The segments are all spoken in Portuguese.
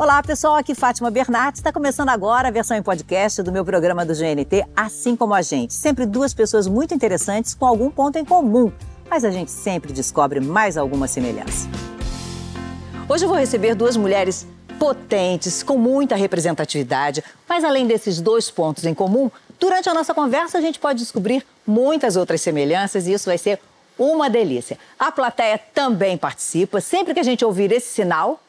Olá, pessoal. Aqui Fátima Bernardes. Está começando agora a versão em podcast do meu programa do GNT, Assim Como a Gente. Sempre duas pessoas muito interessantes com algum ponto em comum, mas a gente sempre descobre mais alguma semelhança. Hoje eu vou receber duas mulheres potentes, com muita representatividade, mas além desses dois pontos em comum, durante a nossa conversa a gente pode descobrir muitas outras semelhanças e isso vai ser uma delícia. A plateia também participa. Sempre que a gente ouvir esse sinal,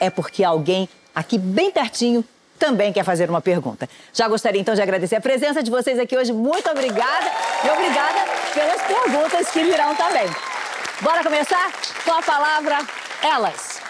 é porque alguém aqui bem pertinho também quer fazer uma pergunta. Já gostaria então de agradecer a presença de vocês aqui hoje. Muito obrigada e obrigada pelas perguntas que virão também. Bora começar com a palavra elas.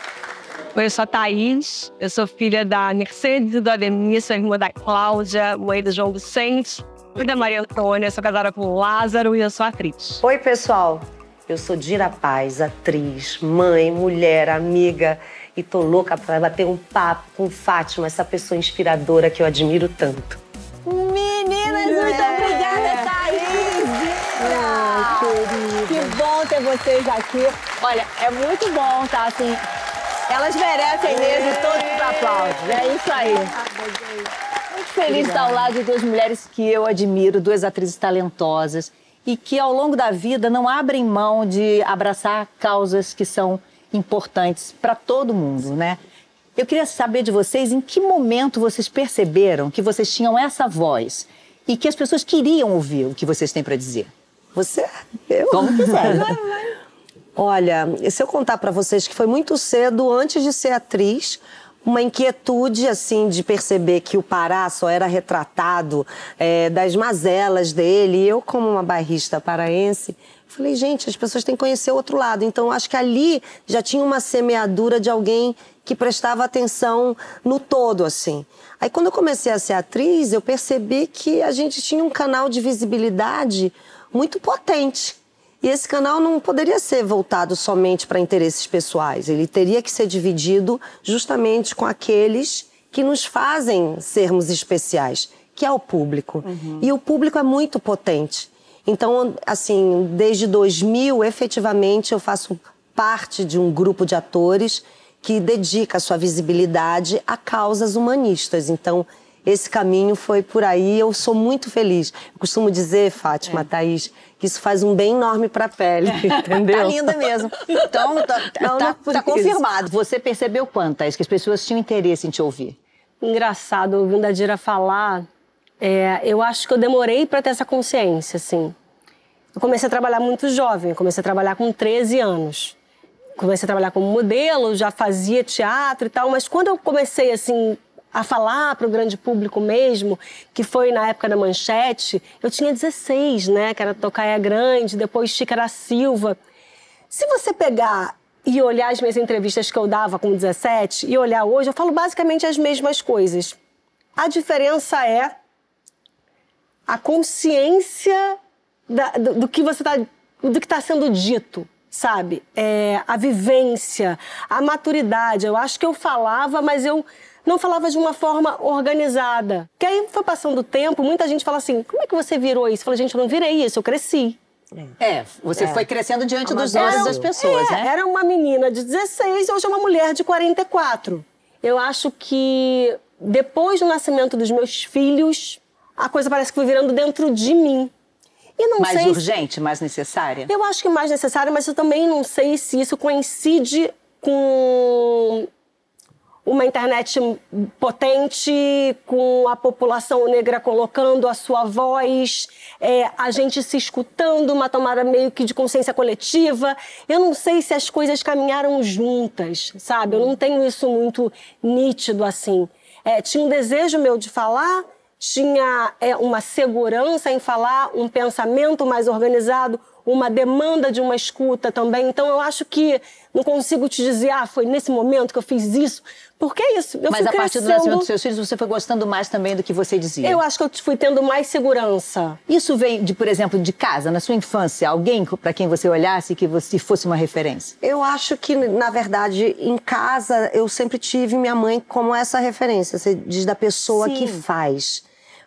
Oi, eu sou a Thaís, eu sou filha da Mercedes e do Ademir, sou irmã da Cláudia, mãe do João Vicente, e da Maria Antônia, sou casada com o Lázaro e eu sou atriz. Oi, pessoal. Eu sou Dira Paz, atriz, mãe, mulher, amiga e tô louca para bater um papo com Fátima, essa pessoa inspiradora que eu admiro tanto. Meninas, muito é. obrigada, Thaís! Ah, que bom ter vocês aqui. Olha, é muito bom, tá? Assim, elas merecem mesmo todos os aplausos. É isso aí. Muito feliz de estar ao lado de duas mulheres que eu admiro, duas atrizes talentosas e que ao longo da vida não abrem mão de abraçar causas que são importantes para todo mundo, né? Eu queria saber de vocês em que momento vocês perceberam que vocês tinham essa voz e que as pessoas queriam ouvir o que vocês têm para dizer. Você? Eu? Como quiser. Olha, se eu contar para vocês que foi muito cedo, antes de ser atriz, uma inquietude, assim, de perceber que o Pará só era retratado é, das mazelas dele. E eu, como uma bairrista paraense, falei, gente, as pessoas têm que conhecer o outro lado. Então, acho que ali já tinha uma semeadura de alguém que prestava atenção no todo, assim. Aí, quando eu comecei a ser atriz, eu percebi que a gente tinha um canal de visibilidade muito potente e esse canal não poderia ser voltado somente para interesses pessoais, ele teria que ser dividido justamente com aqueles que nos fazem sermos especiais, que é o público. Uhum. E o público é muito potente. Então, assim, desde 2000, efetivamente, eu faço parte de um grupo de atores que dedica a sua visibilidade a causas humanistas. Então, esse caminho foi por aí. Eu sou muito feliz. Eu costumo dizer, Fátima, é. Thaís, que isso faz um bem enorme para a pele, entendeu? tá linda mesmo. Então, tá, Não, tá, tá confirmado. Você percebeu quanto, Thaís, que as pessoas tinham interesse em te ouvir? Engraçado, ouvindo a Dira falar, é, eu acho que eu demorei para ter essa consciência, assim. Eu comecei a trabalhar muito jovem, comecei a trabalhar com 13 anos. Comecei a trabalhar como modelo, já fazia teatro e tal, mas quando eu comecei, assim, a falar para o grande público mesmo, que foi na época da Manchete, eu tinha 16, né? Que era Tocaia Grande, depois Xícara Silva. Se você pegar e olhar as minhas entrevistas que eu dava com 17 e olhar hoje, eu falo basicamente as mesmas coisas. A diferença é a consciência da, do, do, que você está do que está sendo dito, sabe? É, a vivência, a maturidade. Eu acho que eu falava, mas eu não falava de uma forma organizada. Que aí foi passando o tempo, muita gente fala assim: como é que você virou isso? Falei, gente, eu não virei isso, eu cresci. É, você é. foi crescendo diante dos olhos das pessoas, é, né? Era uma menina de 16, hoje é uma mulher de 44. Eu acho que depois do nascimento dos meus filhos, a coisa parece que foi virando dentro de mim. E não mais sei urgente, se... mais necessária? Eu acho que mais necessária, mas eu também não sei se isso coincide com uma internet potente, com a população negra colocando a sua voz, é, a gente se escutando, uma tomada meio que de consciência coletiva. Eu não sei se as coisas caminharam juntas, sabe? Eu não tenho isso muito nítido assim. É, tinha um desejo meu de falar, tinha é, uma segurança em falar, um pensamento mais organizado, uma demanda de uma escuta também. Então eu acho que não consigo te dizer, ah, foi nesse momento que eu fiz isso. Porque é isso. Eu Mas a partir do nascimento dos seus filhos, você foi gostando mais também do que você dizia? Eu acho que eu fui tendo mais segurança. Isso vem, de, por exemplo, de casa, na sua infância? Alguém para quem você olhasse que você fosse uma referência? Eu acho que, na verdade, em casa, eu sempre tive minha mãe como essa referência. Você diz da pessoa Sim. que faz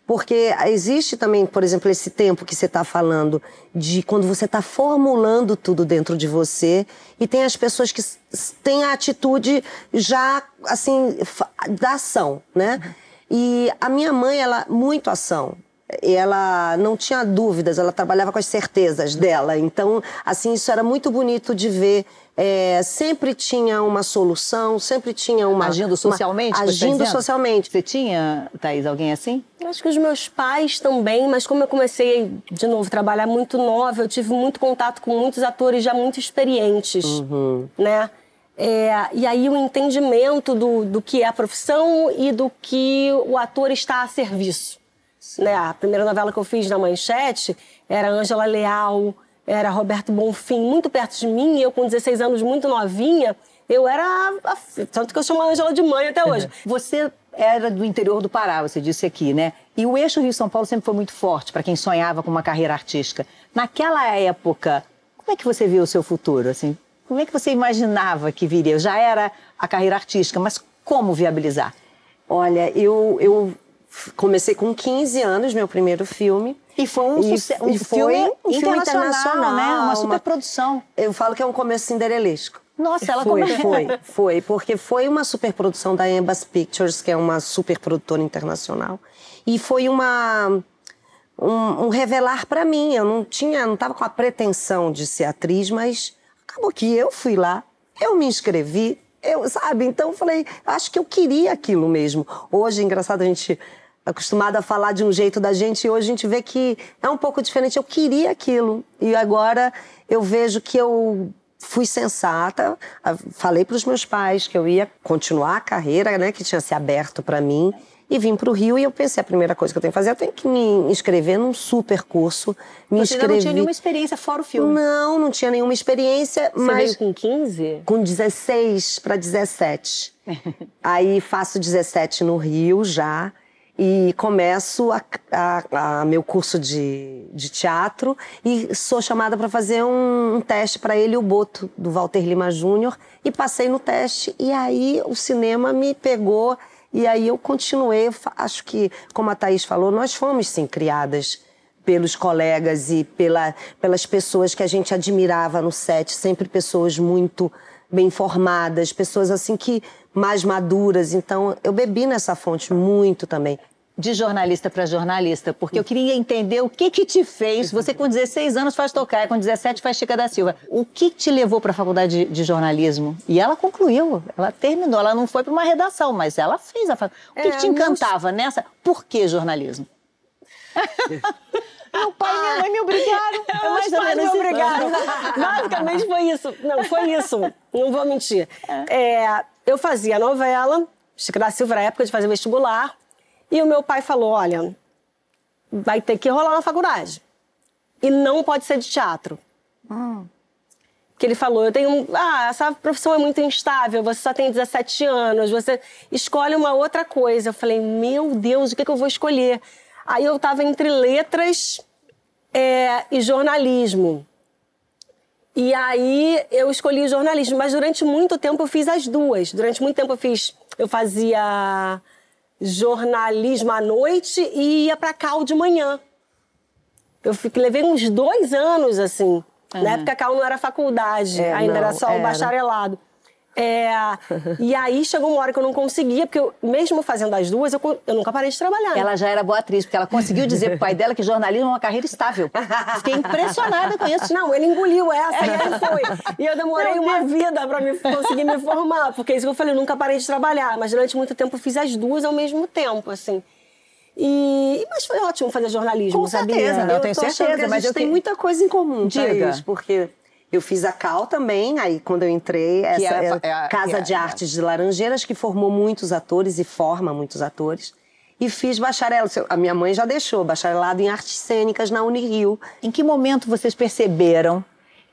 Porque existe também, por exemplo, esse tempo que você está falando de quando você está formulando tudo dentro de você e tem as pessoas que têm a atitude já, assim, da ação, né? E a minha mãe, ela, muito ação ela não tinha dúvidas, ela trabalhava com as certezas dela. Então, assim, isso era muito bonito de ver. É, sempre tinha uma solução, sempre tinha uma. Agindo socialmente? Uma, agindo tá socialmente. Você tinha, Thaís, alguém assim? Acho que os meus pais também, mas como eu comecei, de novo, a trabalhar muito nova, eu tive muito contato com muitos atores já muito experientes, uhum. né? É, e aí o entendimento do, do que é a profissão e do que o ator está a serviço. Né? A primeira novela que eu fiz na Manchete era Ângela Leal, era Roberto Bonfim, muito perto de mim, eu com 16 anos, muito novinha, eu era. A, tanto que eu chamo a Ângela de mãe até hoje. Você era do interior do Pará, você disse aqui, né? E o eixo Rio-São Paulo sempre foi muito forte para quem sonhava com uma carreira artística. Naquela época, como é que você viu o seu futuro? Assim, como é que você imaginava que viria? Já era a carreira artística, mas como viabilizar? Olha, eu, eu comecei com 15 anos, meu primeiro filme. E foi um, e, um e foi filme um internacional, internacional, né? Uma superprodução. Uma, eu falo que é um começo cinderelesco. Nossa, ela foi, como... foi, foi, porque foi uma superprodução da Embas Pictures, que é uma superprodutora internacional, e foi uma um, um revelar para mim. Eu não tinha, não estava com a pretensão de ser atriz, mas acabou que eu fui lá, eu me inscrevi, eu, sabe? Então eu falei, acho que eu queria aquilo mesmo. Hoje, engraçado, a gente acostumada a falar de um jeito da gente e hoje a gente vê que é um pouco diferente. Eu queria aquilo e agora eu vejo que eu fui sensata, falei para os meus pais que eu ia continuar a carreira, né, que tinha se aberto para mim e vim para o Rio e eu pensei, a primeira coisa que eu tenho que fazer, eu tenho que me inscrever num super curso. Me Você inscrevi... não tinha nenhuma experiência fora o filme? Não, não tinha nenhuma experiência, Você mas... veio com 15? Com 16 para 17. Aí faço 17 no Rio já e começo a, a, a, meu curso de, de teatro e sou chamada para fazer um, um teste para ele, o Boto, do Walter Lima Júnior, e passei no teste. E aí o cinema me pegou e aí eu continuei, acho que, como a Thaís falou, nós fomos sim criadas pelos colegas e pela, pelas pessoas que a gente admirava no set, sempre pessoas muito bem formadas, pessoas assim que mais maduras. Então eu bebi nessa fonte muito também de jornalista para jornalista, porque eu queria entender o que que te fez. Você com 16 anos faz tocar, com 17 faz Chica da Silva. O que te levou para a faculdade de, de, jornalismo? E ela concluiu, ela terminou. Ela não foi para uma redação, mas ela fez a faculdade. O que, é, que te encantava não... nessa? Por que jornalismo? Meu pai e minha mãe me obrigaram. É mais ou menos me obrigaram. Basicamente foi isso. Não, foi isso. Não vou mentir. É, eu fazia novela, Chica da Silva, na época de fazer vestibular. E o meu pai falou: olha, vai ter que rolar na faculdade. E não pode ser de teatro. Hum. Que ele falou: eu tenho. Ah, essa profissão é muito instável, você só tem 17 anos, você escolhe uma outra coisa. Eu falei: meu Deus, o que, que eu vou escolher? Aí eu estava entre letras é, e jornalismo. E aí eu escolhi jornalismo, mas durante muito tempo eu fiz as duas. Durante muito tempo eu fiz. Eu fazia jornalismo à noite e ia para Cal de manhã. Eu fiquei, levei uns dois anos, assim. Uhum. Na época, Cal não era faculdade, é, ainda não, era só o bacharelado. É, e aí chegou uma hora que eu não conseguia, porque eu, mesmo fazendo as duas, eu, eu nunca parei de trabalhar. Ela já era boa atriz, porque ela conseguiu dizer pro pai dela que jornalismo é uma carreira estável. Fiquei impressionada com isso. Não, ele engoliu essa e aí foi. E eu demorei uma vida para me, conseguir me formar, porque é isso que eu falei, eu nunca parei de trabalhar, mas durante muito tempo eu fiz as duas ao mesmo tempo, assim. E, mas foi ótimo fazer jornalismo, Com certeza, sabia? eu, eu tenho certeza, mas eu tenho muita coisa em comum, Diga. Thaís, porque eu fiz a Cal também, aí quando eu entrei, essa é, é a, Casa é, de Artes de Laranjeiras, que formou muitos atores e forma muitos atores. E fiz bacharel, a minha mãe já deixou, bacharelado em artes cênicas na Unirio. Em que momento vocês perceberam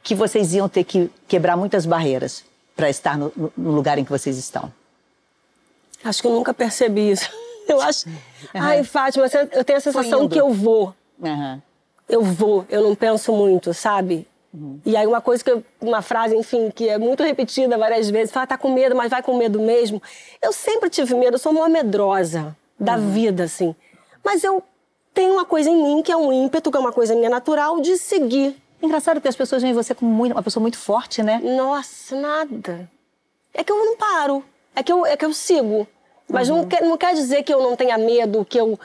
que vocês iam ter que quebrar muitas barreiras para estar no, no, lugar em que vocês estão? Acho que eu nunca percebi isso. Eu acho. Uhum. Ai, Fátima, eu tenho a sensação que eu vou. Uhum. Eu vou, eu não penso muito, sabe? Uhum. E aí uma coisa que eu, uma frase, enfim, que é muito repetida várias vezes, fala, tá com medo, mas vai com medo mesmo. Eu sempre tive medo, eu sou uma medrosa da uhum. vida, assim. Mas eu tem uma coisa em mim que é um ímpeto, que é uma coisa minha natural de seguir. Engraçado que as pessoas veem você como muito, uma pessoa muito forte, né? Nossa, nada. É que eu não paro. É que eu, é que eu sigo. Mas uhum. não, quer, não quer dizer que eu não tenha medo, que eu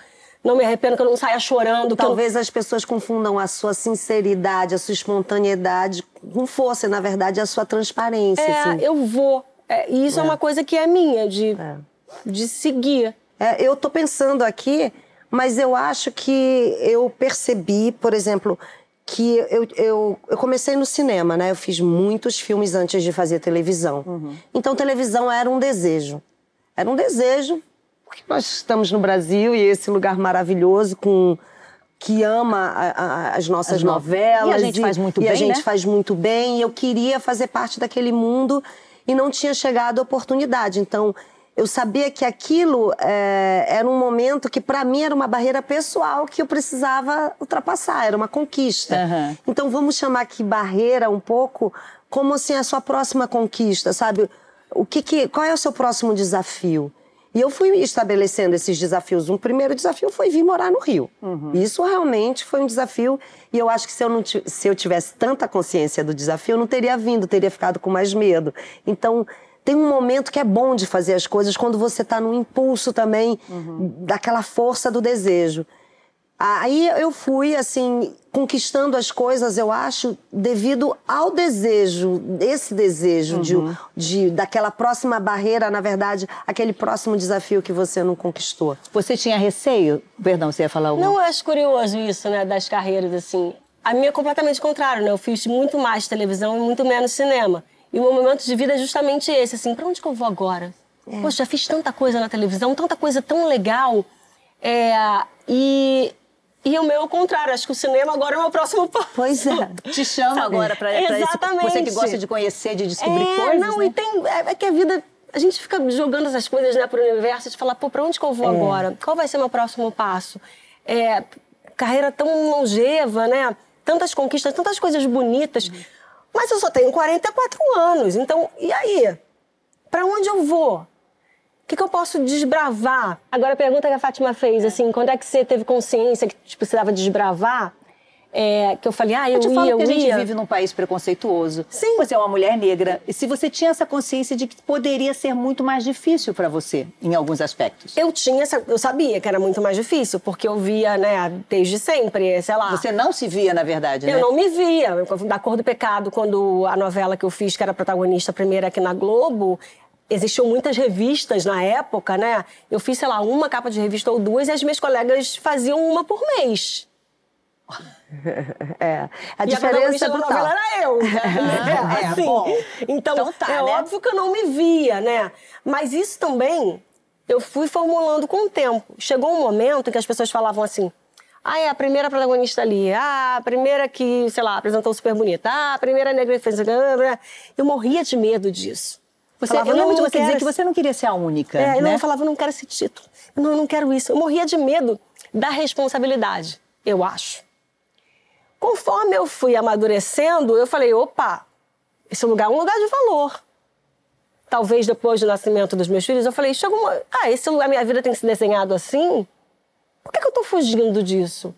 não me arrependo, que eu não saia chorando. Talvez eu... as pessoas confundam a sua sinceridade, a sua espontaneidade com força, na verdade, a sua transparência. É, assim. eu vou. É, e isso é. é. uma coisa que é minha, de, é. de seguir. É, eu tô pensando aqui, mas eu acho que eu percebi, por exemplo, que eu, eu, eu, comecei no cinema, né? Eu fiz muitos filmes antes de fazer televisão. Uhum. Então, televisão era um desejo. Era um desejo, porque nós estamos no Brasil e esse lugar maravilhoso com que ama a, a, as nossas as novelas. E a gente e, faz muito e bem, a gente né? faz muito bem. E eu queria fazer parte daquele mundo e não tinha chegado a oportunidade. Então, eu sabia que aquilo é, era um momento que para mim era uma barreira pessoal que eu precisava ultrapassar, era uma conquista. Uhum. Então vamos chamar aqui barreira um pouco como assim a sua próxima conquista, sabe? O que, que qual é o seu próximo desafio? E eu fui estabelecendo esses desafios. Um primeiro desafio foi vir morar no Rio. Uhum. Isso realmente foi um desafio. E eu acho que se eu, não se eu tivesse tanta consciência do desafio, eu não teria vindo, teria ficado com mais medo. Então, tem um momento que é bom de fazer as coisas quando você está no impulso também uhum. daquela força do desejo. Aí eu fui, assim, conquistando as coisas, eu acho, devido ao desejo, esse desejo uhum. de, de, daquela próxima barreira, na verdade, aquele próximo desafio que você não conquistou. Você tinha receio? Perdão, você ia falar alguma Não, eu acho curioso isso, né, das carreiras, assim. A minha é completamente contrário, né? Eu fiz muito mais televisão e muito menos cinema. E o meu momento de vida é justamente esse, assim, pra onde que eu vou agora? É. Poxa, já fiz tanta coisa na televisão, tanta coisa tão legal. É, e, e o meu é o contrário, acho que o cinema agora é o meu próximo passo. Pois é. Te chama agora pra, pra Exatamente. Você que gosta de conhecer, de descobrir é, coisas. Não, né? e tem. É, é, que a vida. A gente fica jogando essas coisas né, pro universo de falar, pô, pra onde que eu vou é. agora? Qual vai ser meu próximo passo? É, carreira tão longeva, né? Tantas conquistas, tantas coisas bonitas. Uhum. Mas eu só tenho 44 anos, então e aí? Para onde eu vou? O que, que, eu posso desbravar? Agora a pergunta que a Fátima fez, assim, quando é que você teve consciência que tipo, precisava desbravar? É, que eu falei, ah, eu, eu te ia, falo eu que a gente ia. vive num país preconceituoso. Sim. Você é uma mulher negra. E se você tinha essa consciência de que poderia ser muito mais difícil para você, em alguns aspectos? Eu tinha essa, eu sabia que era muito mais difícil, porque eu via, né, desde sempre, sei lá. Você não se via, na verdade, né? Eu não me via. Da Cor do Pecado, quando a novela que eu fiz, que era protagonista primeira aqui na Globo, existiam muitas revistas na época, né? Eu fiz, sei lá, uma capa de revista ou duas e as minhas colegas faziam uma por mês. É. A e diferença a da novela era eu. Né? é, assim. Bom, então, então tá, é né? óbvio que eu não me via, né? Mas isso também eu fui formulando com o tempo. Chegou um momento em que as pessoas falavam assim: ah, é a primeira protagonista ali, ah, a primeira que, sei lá, apresentou super bonita, ah, a primeira negra que fez. Eu morria de medo disso. Você, falava, eu lembro de você dizer que você não queria ser a única. É, né? eu falava, eu não quero esse título. Eu não, eu não quero isso. Eu morria de medo da responsabilidade, eu acho. Conforme eu fui amadurecendo, eu falei: opa, esse lugar é um lugar de valor. Talvez depois do nascimento dos meus filhos, eu falei: chega uma. Ah, esse lugar, minha vida tem se desenhado assim? Por que, que eu estou fugindo disso?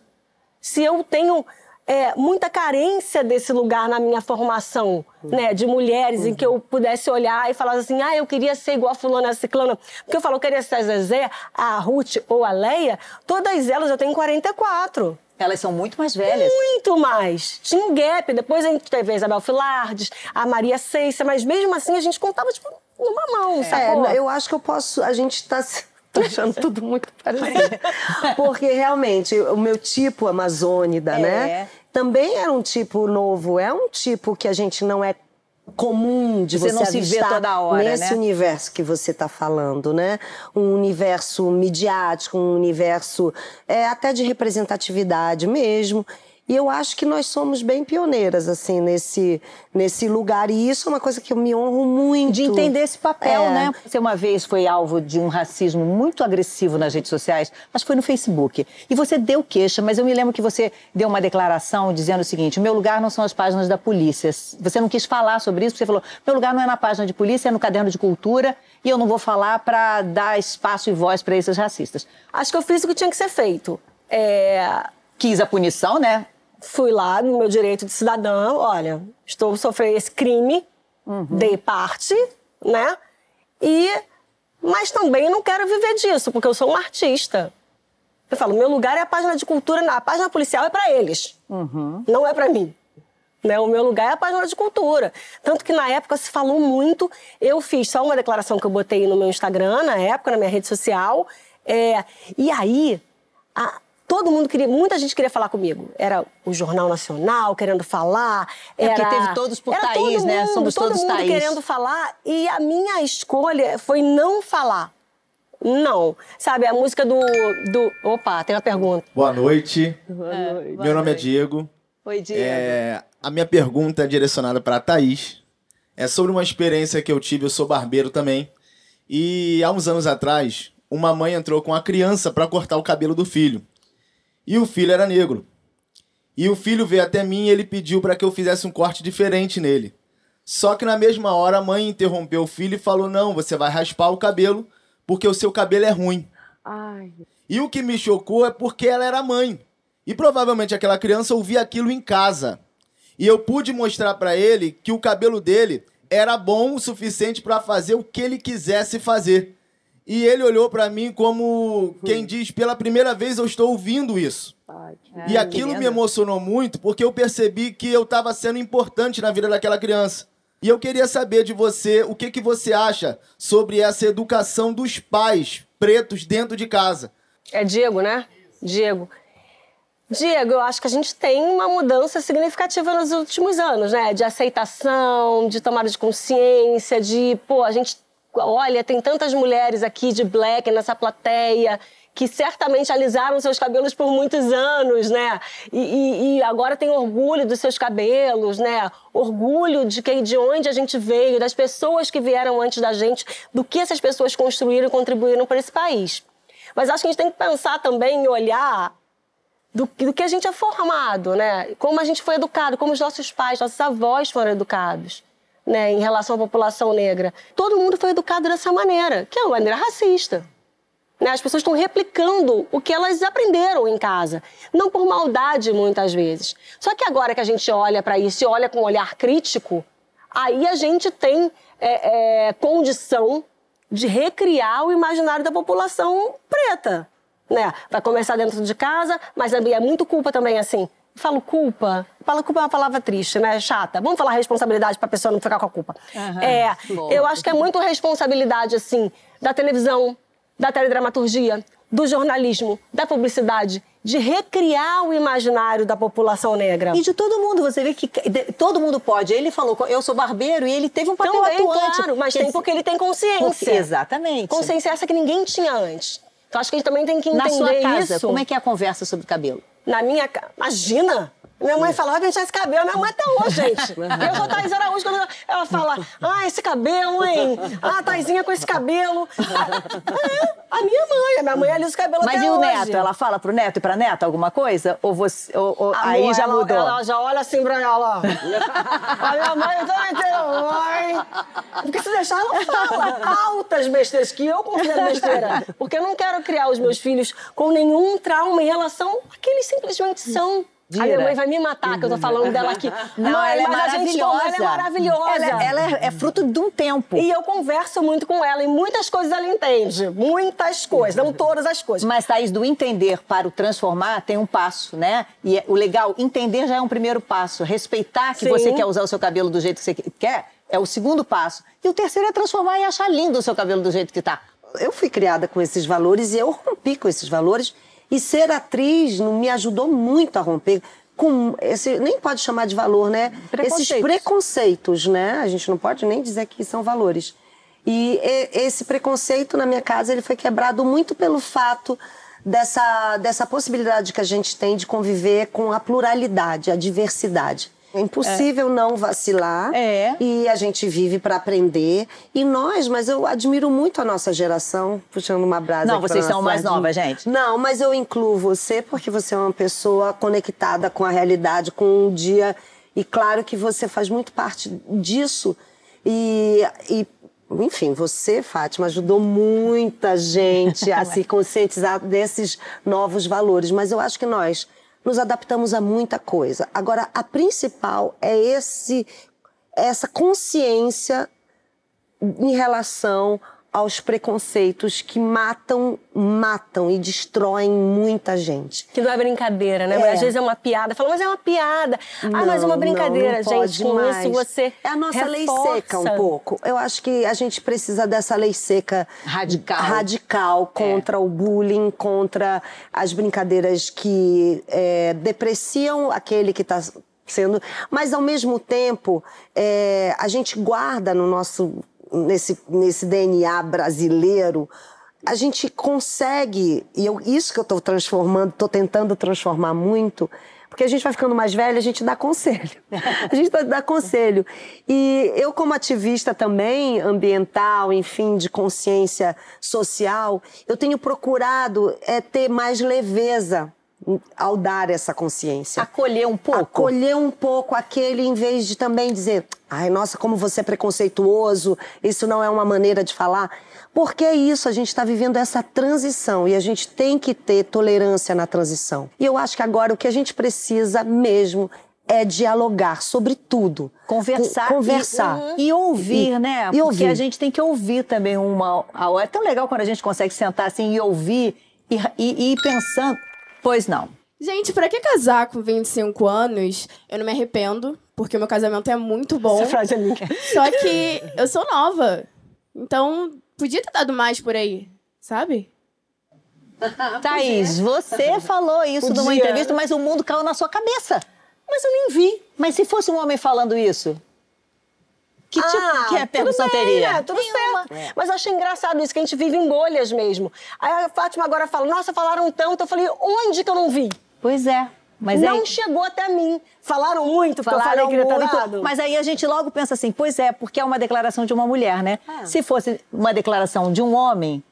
Se eu tenho é, muita carência desse lugar na minha formação, né, de mulheres, uhum. em que eu pudesse olhar e falar assim, ah, eu queria ser igual a fulana, a ciclana. Porque eu falo, eu queria ser a Zezé, a Ruth ou a Leia, todas elas eu tenho 44. Elas são muito mais velhas. Muito mais. Tinha um gap. Depois a gente teve a Isabel Filardes, a Maria Ceissa, mas mesmo assim a gente contava, tipo, numa mão, é, sacou? eu acho que eu posso... A gente tá... Tô achando tudo muito parecido. Porque realmente, o meu tipo amazônida, é. né? Também era um tipo novo. É um tipo que a gente não é comum de você, você não se ver toda hora, nesse né? universo que você está falando, né? Um universo midiático, um universo é, até de representatividade mesmo. E eu acho que nós somos bem pioneiras, assim, nesse, nesse lugar. E isso é uma coisa que eu me honro muito. De entender esse papel, é. né? Você uma vez foi alvo de um racismo muito agressivo nas redes sociais, mas foi no Facebook. E você deu queixa, mas eu me lembro que você deu uma declaração dizendo o seguinte: o meu lugar não são as páginas da polícia. Você não quis falar sobre isso, você falou: meu lugar não é na página de polícia, é no caderno de cultura, e eu não vou falar para dar espaço e voz para esses racistas. Acho que eu fiz o que tinha que ser feito É, Quis a punição, né? Fui lá no meu direito de cidadã, olha, estou sofrendo esse crime, dei parte, né? E mas também não quero viver disso, porque eu sou um artista. Eu falo, meu lugar é a página de cultura, a página policial é para eles, não é para mim. Né? O meu lugar é a página de cultura. Tanto que na época se falou muito. Eu fiz só uma declaração que eu botei no meu Instagram, na época, na minha rede social. É, e aí, a- todo mundo queria, muita gente queria falar comigo. Era o Jornal Nacional querendo falar. É, porque era, teve todos por era Thaís, todo né? mundo, Somos todo todos mundo Thaís. querendo falar. E a minha escolha foi não falar. Não. Sabe, a música do. do... Opa, tem uma pergunta. Boa noite. Meu nome é Diego. Oi, Diego. É, a minha pergunta é direcionada para a Thaís. É sobre uma experiência que eu tive, eu sou barbeiro também. E há uns anos atrás, uma mãe entrou com a criança para cortar o cabelo do filho. E o filho era negro. E o filho veio até mim e ele pediu para que eu fizesse um corte diferente nele. Só que na mesma hora a mãe interrompeu o filho e falou: Não, você vai raspar o cabelo porque o seu cabelo é ruim. E o que me chocou é porque ela era mãe. E provavelmente aquela criança ouvia aquilo em casa. E eu pude mostrar pra ele que o cabelo dele era bom o suficiente pra fazer o que ele quisesse fazer. E ele olhou pra mim como quem diz: pela primeira vez eu estou ouvindo isso. e aquilo me emocionou muito porque eu percebi que eu estava sendo importante na vida daquela criança. E eu queria saber de você o que, que você acha sobre essa educação dos pais pretos dentro de casa. É Diego, né? Diego. Diego, eu acho que a gente tem uma mudança significativa nos últimos anos, né? De aceitação, de tomada de consciência, de, pô, a gente. Olha, tem tantas mulheres aqui de black nessa plateia que certamente alisaram seus cabelos por muitos anos, né? E, e- e agora tem orgulho dos seus cabelos, né? Orgulho de quem, de onde a gente veio, das pessoas que vieram antes da gente, do que essas pessoas construíram e contribuíram para esse país. Mas acho que a gente tem que pensar também e olhar do, do que a gente é formado, né? Como a gente foi educado, como os nossos pais, nossos avós foram educados, né? Em relação à população negra. Todo mundo foi educado dessa maneira, que é uma maneira racista. Né? As pessoas estão replicando o que elas aprenderam em casa. Não por maldade, muitas vezes. Só que agora que a gente olha para isso e olha com um olhar crítico, aí a gente tem é, é, condição de recriar o imaginário da população preta. Né? Vai começar dentro de casa, mas é muito culpa também, assim. Falo culpa. Falo culpa é uma palavra triste, né? Chata. Vamos falar responsabilidade para a pessoa não ficar com a culpa. é, bom. eu acho que é muito responsabilidade, assim, da televisão, da teledramaturgia, do jornalismo, da publicidade, de recriar o imaginário da população negra. E de todo mundo, você vê que todo mundo pode. Ele falou, eu sou barbeiro e ele teve um papel Também, atuante. claro, mas tem porque ele tem consciência. porque- exatamente. Consciência essa que ninguém tinha antes. Então acho que a gente também tem que Na entender sua casa, isso. como é que é a conversa sobre cabelo? Na minha. Imagina! Minha mãe falava pra pentear esse cabelo, minha mãe até hoje, gente. Eu sou Thais Araújo, quando ela fala, ah, esse cabelo, hein? Ah, Thaisinha com esse cabelo. É, a minha mãe, a minha mãe alisa o cabelo Mas até e o hoje. neto? Ela fala pro neto e pra neta alguma coisa? Ou você. ou- ou- aí Amor, já ela, mudou? Ela já olha assim pra ela. a minha mãe também tem mãe. Porque se deixar, ela fala altas besteiras que eu considero besteira. Porque eu não quero criar os meus filhos com nenhum trauma em relação a que eles simplesmente são. A minha mãe vai me matar, que eu tô falando dela aqui. Não, Mãe, ela é maravilhosa. ela é maravilhosa. Ela, ela é, é fruto de um tempo. E eu converso muito com ela e muitas coisas ela entende. Muitas coisas, não todas as coisas. Mas, Thaís, do entender para o transformar tem um passo, né? E é- o legal, entender já é um primeiro passo. Respeitar que Sim. você quer usar o seu cabelo do jeito que você quer é o segundo passo. E o terceiro é transformar e achar lindo o seu cabelo do jeito que tá. Eu fui criada com esses valores e eu rompi com esses valores. E ser atriz me ajudou muito a romper com esse. Nem pode chamar de valor, né? Esses Preconceitos. preconceitos, né? A gente não pode nem dizer que são valores. E e- esse preconceito na minha casa ele foi quebrado muito pelo fato dessa, dessa possibilidade que a gente tem de conviver com a pluralidade, a diversidade. É impossível não vacilar. É. E a gente vive para aprender. E nós, mas eu admiro muito a nossa geração, puxando uma brasa. Não, vocês são mais novas, gente. Não, mas eu incluo você porque você é uma pessoa conectada com a realidade, com o dia. E claro que você faz muito parte disso. E, e enfim, você, Fátima, ajudou muita gente a se conscientizar desses novos valores, mas eu acho que nós nos adaptamos a muita coisa. Agora, a principal é esse essa consciência em relação aos preconceitos que matam, matam e destroem muita gente. Que não é brincadeira, né? É. Às vezes é uma piada. Fala, mas é uma piada. ah, mas é uma Não, brincadeira, não, não gente. Com mais. isso você É a nossa lei reforça. seca um pouco. Eu acho que a gente precisa dessa lei seca Radical. radical contra o bullying, contra as brincadeiras que é, depreciam aquele que está sendo. Mas ao mesmo tempo, é, a gente guarda no nosso nesse, nesse DNA brasileiro. A gente consegue, e eu, isso que eu estou transformando, estou tentando transformar muito, porque a gente vai ficando mais velha, a gente dá conselho. A gente dá conselho. E eu, como ativista também, ambiental, enfim, de consciência social, eu tenho procurado é, ter mais leveza ao dar essa consciência. Acolher um pouco. Acolher um pouco aquele, em vez de também dizer, ai, nossa, como você é preconceituoso, isso não é uma maneira de falar. Porque é isso, a gente está vivendo essa transição e a gente tem que ter tolerância na transição. E eu acho que agora o que a gente precisa mesmo é dialogar sobre tudo. Conversar, Co- conversar. E, e ouvir, E- né? e Porque ouvir. a gente tem que ouvir também uma a outra. É tão legal quando a gente consegue sentar assim e ouvir e, e, e ir pensando. Pois não. Gente, pra que casar com 25 anos? Eu não me arrependo, porque o meu casamento é muito bom. Essa frase é minha. Só que eu sou nova. Então, podia ter dado mais por aí, sabe? Thaís, você falou isso numa Podia. entrevista, mas o mundo caiu na sua cabeça. Mas eu nem vi. Mas se fosse um homem falando isso? Que tipo Ah, que repercussão Tudo bem, teria? né? Tudo Nenhuma. certo. Mas eu achei engraçado isso, que a gente vive em bolhas mesmo. Aí a Fátima agora fala, nossa, falaram tanto. Eu falei, onde que eu não vi? Pois é. Mas não aí, chegou até mim. Falaram muito, porque falaram eu falei muito, tá mas aí a gente logo pensa assim, pois é, porque é uma declaração de uma mulher, né? É. Se fosse uma declaração de um homem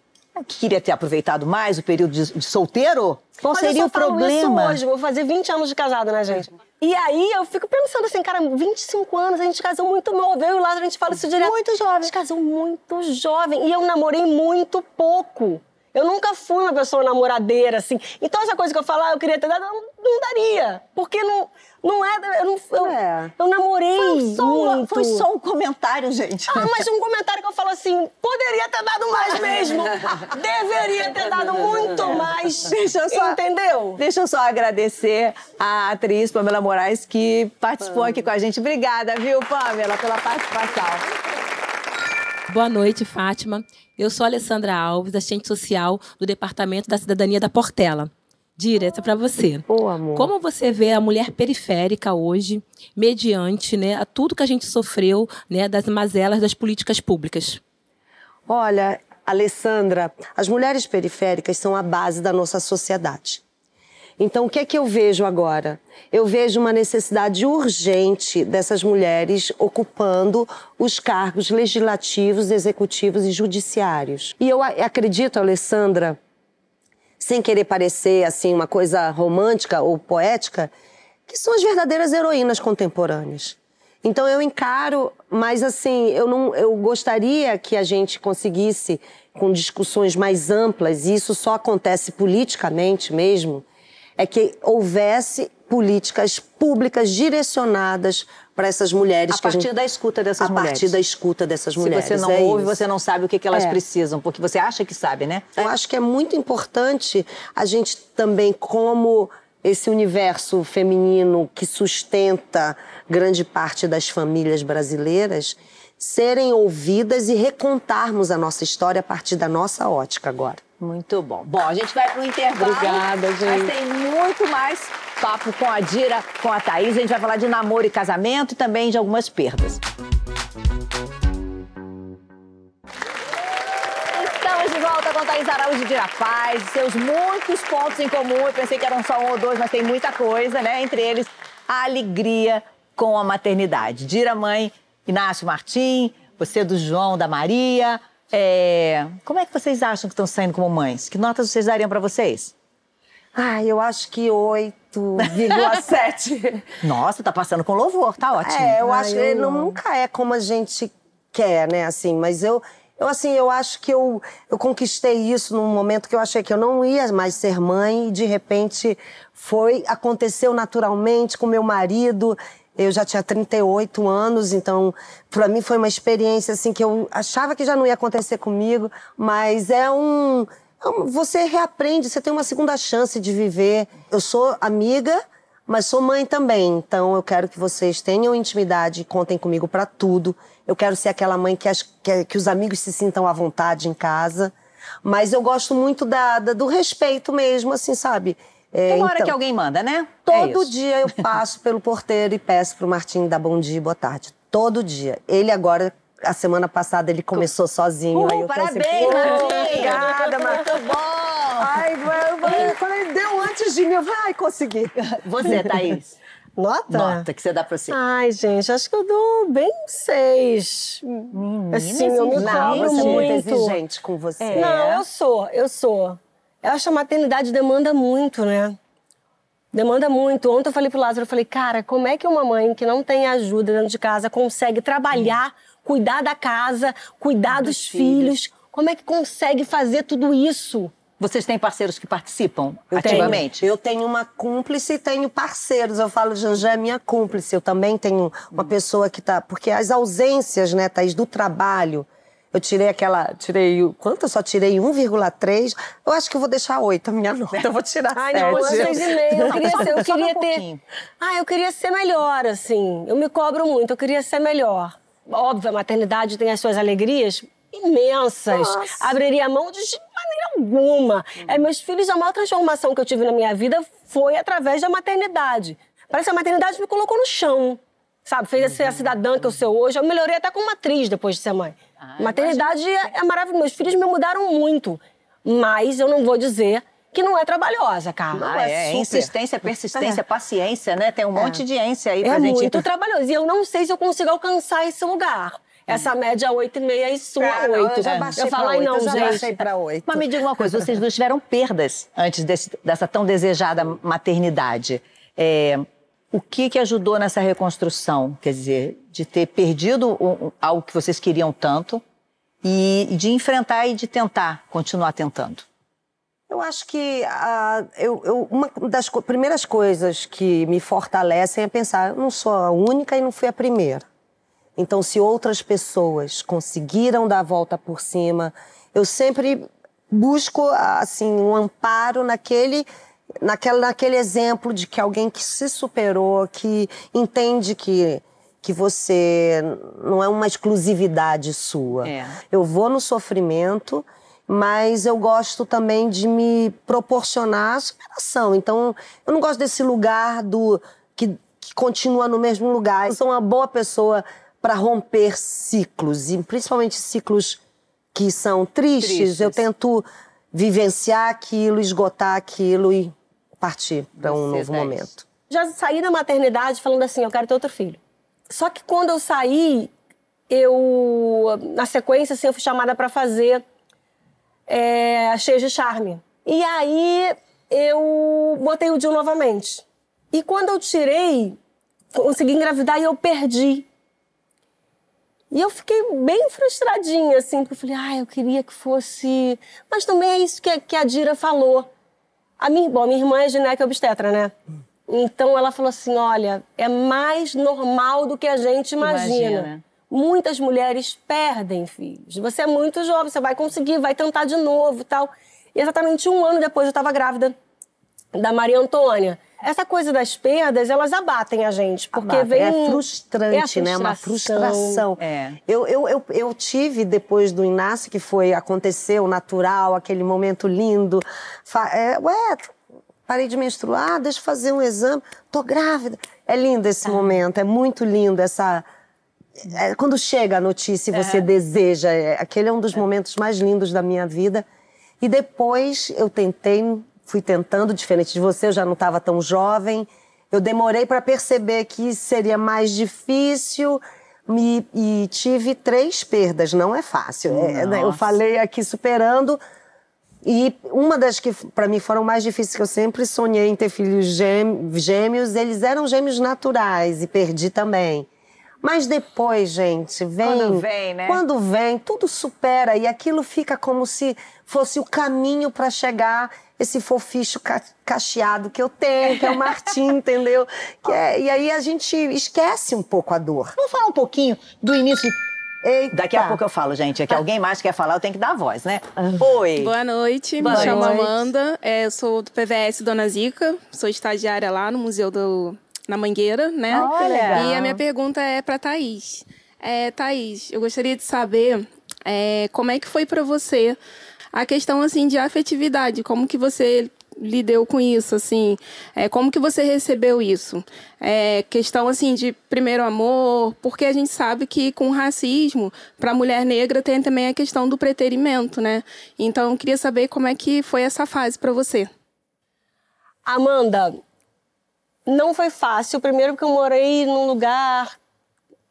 que queria ter aproveitado mais o período de, de solteiro, qual Mas seria eu o só falo problema? Isso hoje, vou fazer 20 anos de casado, né, gente? E aí eu fico pensando assim, cara, 25 anos, a gente casou muito novo. Eu e o Lázaro, a gente fala isso direto. Muito jovem. A gente casou muito jovem. E eu namorei muito pouco. Eu nunca fui uma pessoa namoradeira, assim. Então, essa coisa que eu falo, ah, eu queria ter dado, não, não daria. Porque não, não é. Eu, não, eu, É. eu namorei. Foi só, muito. foi só um comentário, gente. Ah, mas um comentário que eu falo assim, poderia ter dado mais mesmo. Deveria ter dado muito mais. Deixa eu só- Entendeu? Deixa eu só agradecer a atriz Pamela Moraes que participou aqui com a gente. Obrigada, viu, Pamela, pela participação. Boa noite, Fátima. Eu sou a Alessandra Alves, assistente social do Departamento da Cidadania da Portela. É para você. Amor. Como você vê a mulher periférica hoje, mediante né, a tudo que a gente sofreu né, das mazelas das políticas públicas? Olha, Alessandra, as mulheres periféricas são a base da nossa sociedade. Então, o que é que eu vejo agora? Eu vejo uma necessidade urgente dessas mulheres ocupando os cargos legislativos, executivos e judiciários. E eu acredito, Alessandra, sem querer parecer assim uma coisa romântica ou poética, que são as verdadeiras heroínas contemporâneas. Então eu encaro, mas assim, eu não eu gostaria que a gente conseguisse com discussões mais amplas, e isso só acontece politicamente mesmo, é que houvesse políticas públicas direcionadas para essas mulheres A que a partir gente, da escuta dessas a mulheres. partir da escuta dessas Se mulheres. você não é ouve, isso. você não sabe o que, que elas É. precisam, porque você acha que sabe, né? Eu acho que é muito importante a gente também, como esse universo feminino que sustenta grande parte das famílias brasileiras, serem ouvidas e recontarmos a nossa história a partir da nossa ótica agora. Muito bom. Bom, a gente vai pro intervalo. Obrigada, Mas gente. tem muito mais papo com a Dira, com a Thaís. A gente vai falar de namoro e casamento e também de algumas perdas. Estamos de volta com a Thaís Araújo de Dira Paz. Seus muitos pontos em comum. Eu pensei que eram só um ou dois, mas tem muita coisa, né? Entre eles, a alegria com a maternidade. Dira mãe, Inácio Martim, você do João, da Maria. É, Como é que vocês acham que estão saindo como mães? Que notas vocês dariam para vocês? Ai, eu acho que 8,7. Nossa, tá passando com louvor, tá ótimo. É, eu Ai, acho que não, nunca é como a gente quer, né? Assim, mas eu, eu assim, eu acho que eu, eu conquistei isso num momento que eu achei que eu não ia mais ser mãe e de repente foi aconteceu naturalmente com meu marido. Eu já tinha 38 anos, então para mim foi uma experiência assim que eu achava que já não ia acontecer comigo, mas é um é você reaprende, você tem uma segunda chance de viver. Eu sou amiga, mas sou mãe também, então eu quero que vocês tenham intimidade, contem comigo para tudo. Eu quero ser aquela mãe que, as, que, que, os amigos se sintam à vontade em casa. Mas eu gosto muito da, da do respeito mesmo, assim, sabe? É, Tem uma hora então, que alguém manda, né? É todo é dia eu passo pelo porteiro e peço pro Martim dar bom dia e boa tarde. Todo dia. Ele agora a semana passada ele começou sozinho. Uh, aí eu parabéns, assim, Martim! Obrigada, Martim. Muito bom! Ai, eu, quando ele deu antes de mim, eu falei, ai, consegui. Você, Thaís? Nota? Nota que você dá pra você. Ai, gente, acho que eu dou bem seis. Menina, assim, eu me cobro muito. muito exigente com você. É. Não, eu sou, eu sou. Eu acho que a maternidade demanda muito, né? Demanda muito. Ontem eu falei pro Lázaro, eu falei, cara, como é que uma mãe que não tem ajuda dentro de casa consegue trabalhar, hum. cuidar da casa, cuidar dos, dos filhos. filhos? Como é que consegue fazer tudo isso? Vocês têm parceiros que participam eu ativamente? Tenho. Eu tenho uma cúmplice e tenho parceiros. Eu falo, Janjé é minha cúmplice. Eu também tenho uma hum. pessoa que está. Porque as ausências, né, Thaís, do trabalho. Eu tirei aquela. Tirei. Quanto? Eu só tirei 1,3. Eu acho que eu vou deixar 8 a minha nota. Eu vou tirar Ai, não, eu 6,5. Eu queria ser. Eu queria ter. Ah, eu queria ser melhor, assim. Eu me cobro muito, eu queria ser melhor. Óbvio, a maternidade tem as suas alegrias, imensas. Nossa. Abriria a mão de maneira alguma. É, meus filhos, a maior transformação que eu tive na minha vida foi através da maternidade. Parece que a maternidade me colocou no chão. Sabe, fez ser a cidadã que eu sou hoje. Eu melhorei até como atriz depois de ser mãe. Ah, maternidade é, é maravilhoso. Meus filhos me mudaram muito. Mas eu não vou dizer que não é trabalhosa, cara. Ah, é, é insistência, persistência, é. paciência, né? Tem um é. monte de ência aí pra é gente... É muito trabalhoso. E eu não sei se eu consigo alcançar esse lugar. Essa média 8,5 e sua Cara, 8. Eu já baixei eu falo, 8, não, eu já gente. baixei pra 8. Mas me diga uma coisa, vocês duas tiveram perdas antes desse, dessa tão desejada maternidade. É, o que, que ajudou nessa reconstrução? Quer dizer, de ter perdido algo que vocês queriam tanto e de enfrentar e de tentar continuar tentando? Eu acho que uh, eu, eu, uma das co primeiras coisas que me fortalecem é pensar, eu não sou a única e não fui a primeira. Então, se outras pessoas conseguiram dar a volta por cima, eu sempre busco assim um amparo naquele naquele, naquele exemplo de que alguém que se superou, que entende que que você não é uma exclusividade sua. É. Eu vou no sofrimento, mas eu gosto também de me proporcionar a superação. Então, eu não gosto desse lugar do que, que continua no mesmo lugar. Eu sou uma boa pessoa para romper ciclos, e principalmente ciclos que são tristes. tristes. Eu tento vivenciar aquilo, esgotar aquilo e partir para um novo momento. Já saí da maternidade falando assim, eu quero ter outro filho. Só que quando eu saí, eu na sequência assim, eu fui chamada para fazer é, Cheia de Charme. E aí eu botei o Jill novamente. E quando eu tirei, consegui engravidar e eu perdi. E eu fiquei bem frustradinha, assim, porque eu falei, ah, eu queria que fosse. Mas também é isso que, que a Dira falou. A minha, bom, minha irmã é gineca obstetra, né? Então ela falou assim: olha, é mais normal do que a gente imagina. imagina. Muitas mulheres perdem filhos. Você é muito jovem, você vai conseguir, vai tentar de novo tal. E exatamente um ano depois eu estava grávida da Maria Antônia essa coisa das perdas, elas abatem a gente, porque Abate. vem... É frustrante, é né? É uma frustração. É. Eu, eu, eu, eu, tive, depois do Inácio, que foi, aconteceu, natural, aquele momento lindo, é, ué, parei de menstruar, deixa eu fazer um exame, tô grávida. É lindo esse ah. momento, é muito lindo essa... É, quando chega a notícia e você deseja, é, aquele é um dos momentos mais lindos da minha vida. E depois eu tentei fui tentando, diferente de você, eu já não estava tão jovem. Eu demorei para perceber que seria mais difícil me, e tive três perdas. Não é fácil. É, né, eu falei aqui superando. E uma das que para mim foram mais difíceis que eu sempre sonhei em ter filhos gêmeos, eles eram gêmeos naturais e perdi também. Mas depois, gente, vem. Quando vem, né? Quando vem, tudo supera e aquilo fica como se fosse o caminho para chegar esse foficho ca cacheado que eu tenho, que é o Martim, entendeu? Que é, e aí a gente esquece um pouco a dor. Vamos falar um pouquinho do início. Eita. Daqui a pouco eu falo, gente. É que alguém mais quer falar, eu tenho que dar a voz, né? Ah. Oi. Boa noite, Boa me chamo noite. Amanda, é, eu sou do PVS Dona Zica, sou estagiária lá no Museu do, na Mangueira, né? Olha! E a minha pergunta é para Thaís. É, Thaís, eu gostaria de saber é, como é que foi para você a questão assim de afetividade, como que você lidou com isso, assim, é, como que você recebeu isso? É, questão assim de primeiro amor, porque a gente sabe que com racismo, para a mulher negra tem também a questão do preterimento, né? Então eu queria saber como é que foi essa fase para você. Amanda, não foi fácil. Primeiro porque eu morei num lugar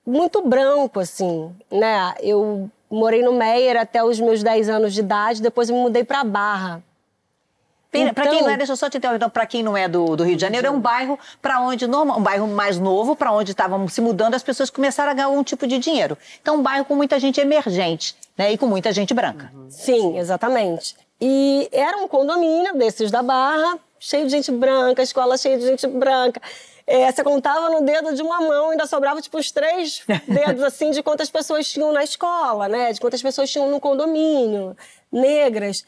muito branco, assim, né? Eu morei no Meier até os meus 10 anos de idade, depois eu me mudei pra Barra. Pra quem Então- não é, deixa eu só te interromper. Então, pra quem não é do, do Rio de Janeiro, é um bairro para onde, normal, um bairro mais novo, para onde estavam se mudando, as pessoas começaram a ganhar algum tipo de dinheiro. Então, um bairro com muita gente emergente, né? E com muita gente branca. Sim, exatamente. E era um condomínio desses da Barra, cheio de gente branca, escola cheia de gente branca. É, você contava no dedo de uma mão, ainda sobrava tipo os três dedos assim de quantas pessoas tinham na escola, né? De quantas pessoas tinham no condomínio, negras.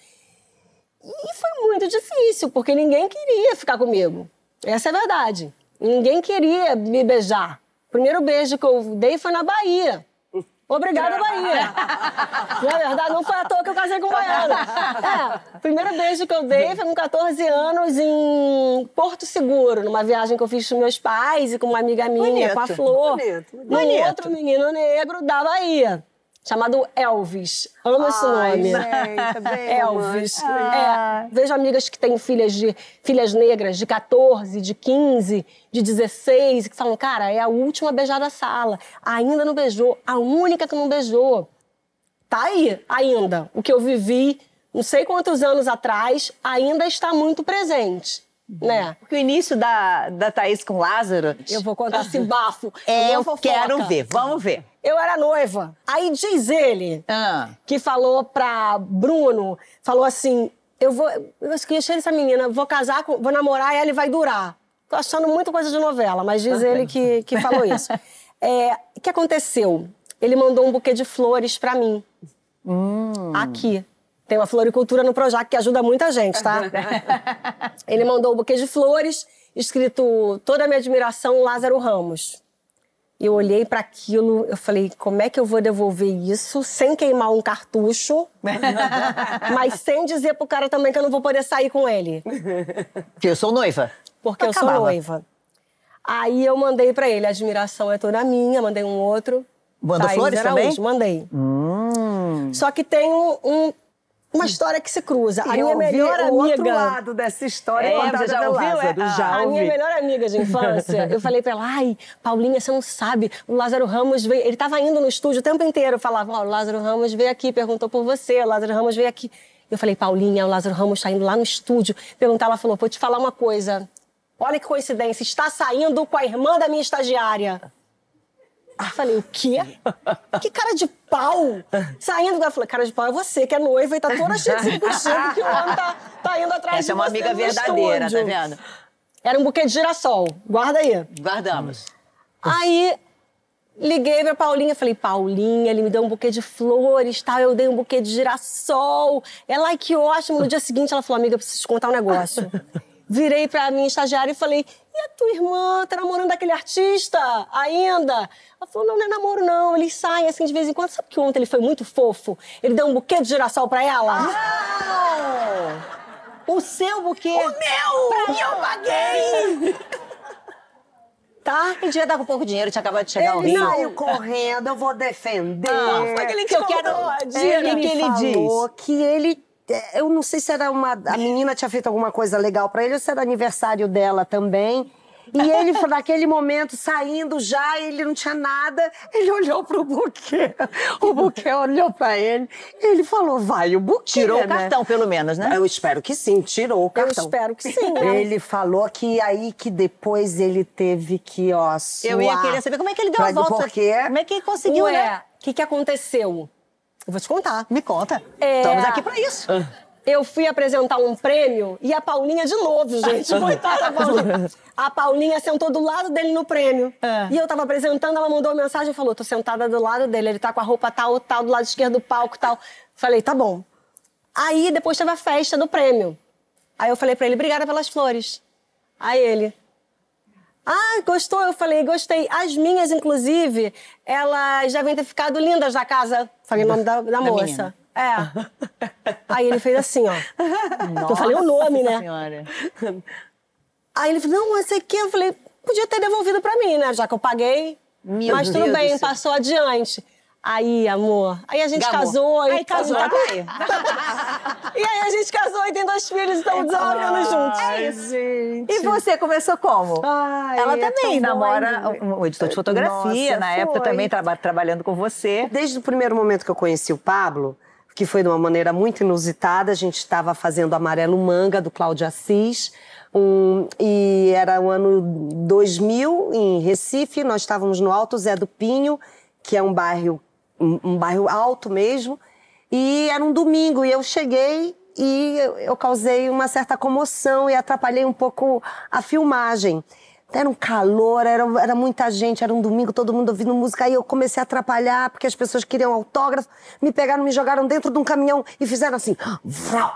E foi muito difícil, porque ninguém queria ficar comigo. Essa é a verdade. Ninguém queria me beijar. O primeiro beijo que eu dei foi na Bahia. Obrigada, Bahia. Na verdade, não foi à toa que eu casei com o baiano. É, primeiro beijo que eu dei foi com 14 anos em Porto Seguro, numa viagem que eu fiz com meus pais e com uma amiga minha, Bonito, com a Flor. bonito, bonito. outro menino negro da Bahia, chamado Elvis. Amo esse nome. gente, bem Elvis. romântico. É, vejo amigas que têm filhas, de, filhas negras de 14, de 15, de 16, que falam, cara, é a última a beijar da sala. Ainda não beijou, a única que não beijou. Tá aí, ainda. O que eu vivi, não sei quantos anos atrás, ainda está muito presente, né? Porque o início da, da Thaís com Lázaro. Eu vou contar esse bafo. É, eu fofoca. quero ver. Vamos ver. Eu era noiva. Aí diz ele Ah. que falou pra Bruno, falou assim: eu vou. Eu achei essa menina, vou casar, com, vou namorar e ela vai durar. Tô achando muita coisa de novela, mas diz ele que, que falou isso. É, o que aconteceu? Ele mandou um buquê de flores pra mim. Aqui. Tem uma floricultura no Projac que ajuda muita gente, tá? Ele mandou um buquê de flores, escrito toda a minha admiração, Lázaro Ramos. E eu olhei para aquilo, eu falei, como é que eu vou devolver isso sem queimar um cartucho, mas sem dizer pro cara também que eu não vou poder sair com ele, Porque eu sou noiva. porque eu sou noiva. Aí eu mandei para ele, a admiração é toda minha, mandei um outro. Mandou Thaís flores Araújo, também? Mandei. Hum. Só que tem um- um- uma história que se cruza. A Eu minha melhor o outro amiga. lado dessa história É, contada você já ouviu? Lázaro. É, já a minha melhor amiga de infância, eu falei pra ela, ai, Paulinha, você não sabe, o Lázaro Ramos veio, ele tava indo no estúdio o tempo inteiro, eu falava, ó, o Lázaro Ramos veio aqui, perguntou por você, o Lázaro Ramos veio aqui. Eu falei, Paulinha, o Lázaro Ramos tá indo lá no estúdio, perguntar, ela falou, vou te falar uma coisa, olha que coincidência, está saindo com a irmã da minha estagiária. Eu falei, o quê? Que cara de pau! Saindo, ela falou, cara de pau é você, que é noiva e tá toda cheia de circunstância que o homem tá, tá indo atrás Essa de é uma você amiga verdadeira, estúdio. tá vendo? Era um buquê de girassol. Guarda aí. Guardamos. Aí liguei pra Paulinha, falei, Paulinha, ele me deu um buquê de flores, tal, eu dei um buquê de girassol. Ela, ai, que ótimo. No dia seguinte ela falou, amiga, eu preciso te contar um negócio. Virei pra minha estagiária e falei, e a tua irmã, tá namorando aquele artista ainda? Ela falou, não, não é namoro não, eles saem assim de vez em quando. Sabe que ontem ele foi muito fofo? Ele deu um buquê de girassol pra ela? O seu buquê. O meu! Pra mim eu paguei! Tá? Ele devia dar com pouco dinheiro, tinha acabado de chegar ao Ele Rio. saiu correndo, eu vou defender. Ah, foi que ele te eu quero. o que, que ele falou que ele. É, Eu não sei se era uma. A menina tinha feito alguma coisa legal pra ele ou se era aniversário dela também. E ele, naquele momento, saindo já, ele não tinha nada, ele olhou pro buquê. O buquê olhou pra ele, ele falou, vai o buquê, Tirou o né? cartão, pelo menos, né? Eu espero que sim, tirou o cartão. espero que sim, né? Ele falou que aí que depois ele teve que, ó, suar. Eu ia querer saber como é que ele deu a volta. Porque Como é que ele conseguiu, Ué, né? o que, que aconteceu? Eu vou te contar. Me conta. É. Estamos aqui pra isso. Eu fui apresentar um prêmio e a Paulinha de novo, gente. Coitada da Paulinha. A Paulinha sentou do lado dele no prêmio. É. E eu tava apresentando, ela mandou uma mensagem e falou: tô sentada do lado dele, ele tá com a roupa tal, tal, do lado esquerdo do palco tal. Falei, tá bom. Aí depois teve a festa do prêmio. Aí eu falei pra ele, obrigada pelas flores. Aí ele. Ah, gostou? Eu falei, gostei. As minhas, inclusive, elas devem ter ficado lindas na casa. Falei o nome da, da moça. menina. É. Aí ele fez assim, ó. eu falei o nome, né? Senhora. Aí ele falou, não, esse aqui, eu falei, podia ter devolvido pra mim, né? Já que eu paguei. Meu Mas tudo Deus bem, do céu. passou adiante. Aí, amor, aí a gente Gamou. casou. e Aí casou, tá- tá. E aí a gente casou e tem dois filhos, estamos 19 anos juntos. É isso. E você começou como? Ai, Ela também namora hein? um editor de fotografia, Nossa, na época foi. também traba- trabalhando com você. Desde o primeiro momento que eu conheci o Pablo, que foi de uma maneira muito inusitada, a gente estava fazendo Amarelo Manga, do Cláudio Assis, um, e era o ano 2000, em Recife, nós estávamos no Alto Zé do Pinho, que é um bairro, um, um bairro alto mesmo, e era um domingo, e eu cheguei e eu, causei uma certa comoção e atrapalhei um pouco a filmagem. Era um calor, era, era muita gente, era um domingo, todo mundo ouvindo música. Aí eu comecei a atrapalhar, porque as pessoas queriam autógrafo. Me pegaram, me jogaram dentro de um caminhão e fizeram assim. Vrau,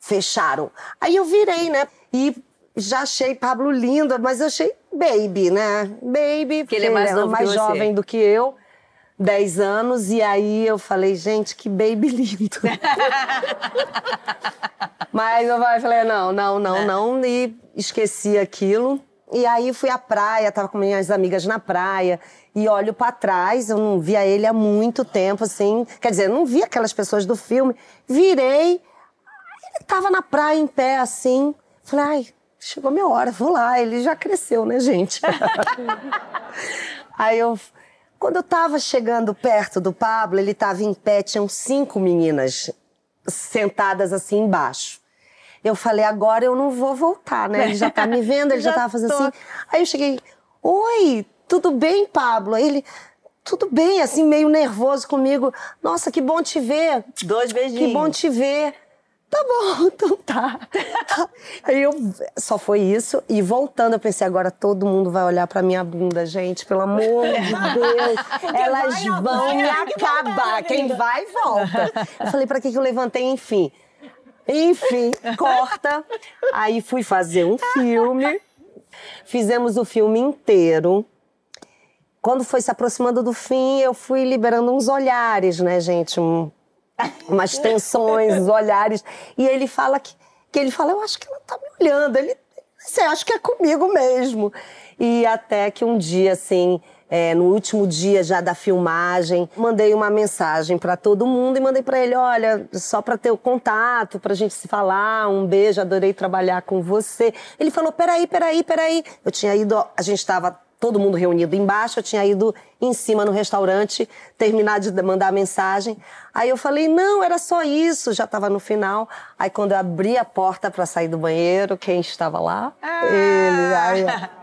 fecharam. Aí eu virei, né? E já achei Pablo lindo, mas eu achei baby, né? Baby, porque ele é mais era novo que mais jovem do que eu. 10 anos, e aí eu falei, gente, que baby lindo. Mas eu falei, não, não, não, não, e esqueci aquilo. E aí fui à praia, tava com minhas amigas na praia, e olho pra trás, eu não via ele há muito tempo, assim. Quer dizer, eu não via aquelas pessoas do filme. Virei, ele tava na praia em pé, assim. Falei, ai, chegou minha hora, vou lá. Ele já cresceu, né, gente? Aí eu. Quando eu tava chegando perto do Pablo, ele tava em pé, tinham cinco meninas sentadas assim embaixo. Eu falei, agora eu não vou voltar, né? Ele já tá me vendo, ele já, Já tava fazendo tô. assim. Aí eu cheguei, oi, tudo bem, Pablo? Aí ele, tudo bem, assim, meio nervoso comigo. Nossa, que bom te ver. Dois beijinhos. Que bom te ver. Tá bom, então tá. Aí eu só foi isso e voltando eu pensei agora todo mundo vai olhar pra minha bunda, gente, pelo amor de Deus. Elas vai vão me voltar, acabar. Quem vai volta. Eu falei pra que que eu levantei, enfim. Enfim, corta. Aí fui fazer um filme. Fizemos o filme inteiro. Quando foi se aproximando do fim, eu fui liberando uns olhares, né, gente? Um- umas tensões, os olhares. E ele fala que, que ele fala, eu acho que ela tá me olhando. Ele, você acha que é comigo mesmo? E até que um dia, assim, é, no último dia já da filmagem, mandei uma mensagem pra todo mundo e mandei pra ele, olha, só pra ter o contato, pra gente se falar, um beijo, adorei trabalhar com você. Ele falou, peraí, peraí, peraí. Eu tinha ido, a gente tava todo mundo reunido embaixo, eu tinha ido em cima no restaurante, terminar de mandar a mensagem. Aí eu falei, não, era só isso, já estava no final. Aí quando eu abri a porta para sair do banheiro, quem estava lá? Ele. Aí.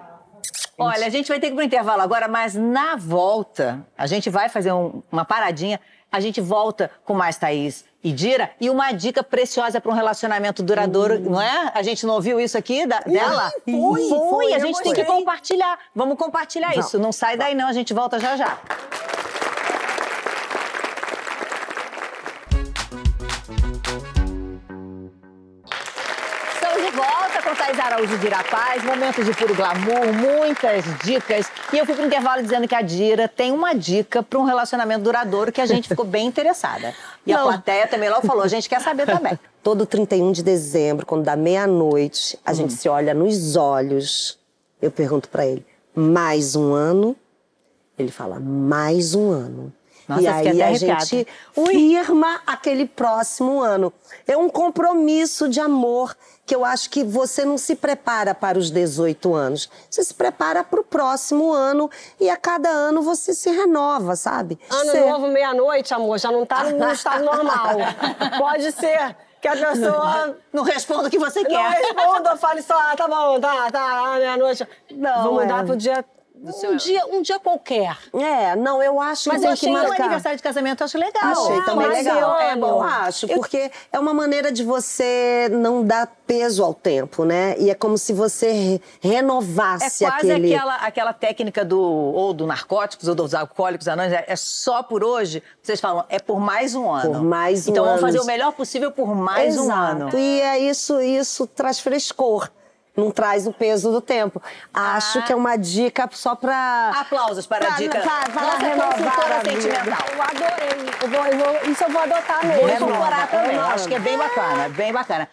Olha, a gente vai ter que ir pro intervalo agora, mas na volta, a gente vai fazer um- uma paradinha. A gente volta com mais Thaís e Dira e uma dica preciosa para um relacionamento duradouro, não é? A gente não ouviu isso aqui da- dela? foi, foi, a eu gente tem que compartilhar. Vamos compartilhar isso. Não sai daí não, a gente volta já já. Thais Araújo de Irapaz, momento de puro glamour, muitas dicas. E eu fui pro intervalo dizendo que a Dira tem uma dica para um relacionamento duradouro que a gente ficou bem interessada. E a Não. plateia também logo falou, a gente quer saber também. Todo 31 de dezembro, quando dá meia-noite, a gente se olha nos olhos. Eu pergunto pra ele: mais um ano? Ele fala: mais um ano. Nossa, e aí a gente firma aquele próximo ano. É um compromisso de amor que eu acho que você não se prepara para os 18 anos. Você se prepara para o próximo ano e a cada ano você se renova, sabe? Ano Você- novo, meia-noite, amor, já não tá no estado normal. Pode ser que a pessoa Não responda o que você não quer. responda, eu fale só, ah, tá bom, tá, tá, meia-noite. Não, Vou mudar é. pro dia, um dia, um dia qualquer. É, não, eu acho Mas que eu tem que achei o marcar. aniversário de casamento, eu acho legal. Achei também mas legal. eu É, eu acho, porque é uma maneira de você não dar peso ao tempo, né? E é como se você re- É renovasse quase aquele... aquela, aquela técnica do ou do narcóticos ou dos alcoólicos anônimos, é é só por hoje. Vocês falam, é por mais um ano. Por mais um Então vamos ano. fazer o melhor possível por mais um Exato. ano. E é isso, isso traz frescor. Não traz o peso do tempo. Acho Ah. que é uma dica só pra. Aplausos para a Pra- dica. pra- pra Nossa renovar consultora a sentimental. Eu adorei. Eu vou, eu vou- isso eu vou adotar mesmo. Vou incorporar também. renova. Acho que é bem bacana, bem bacana.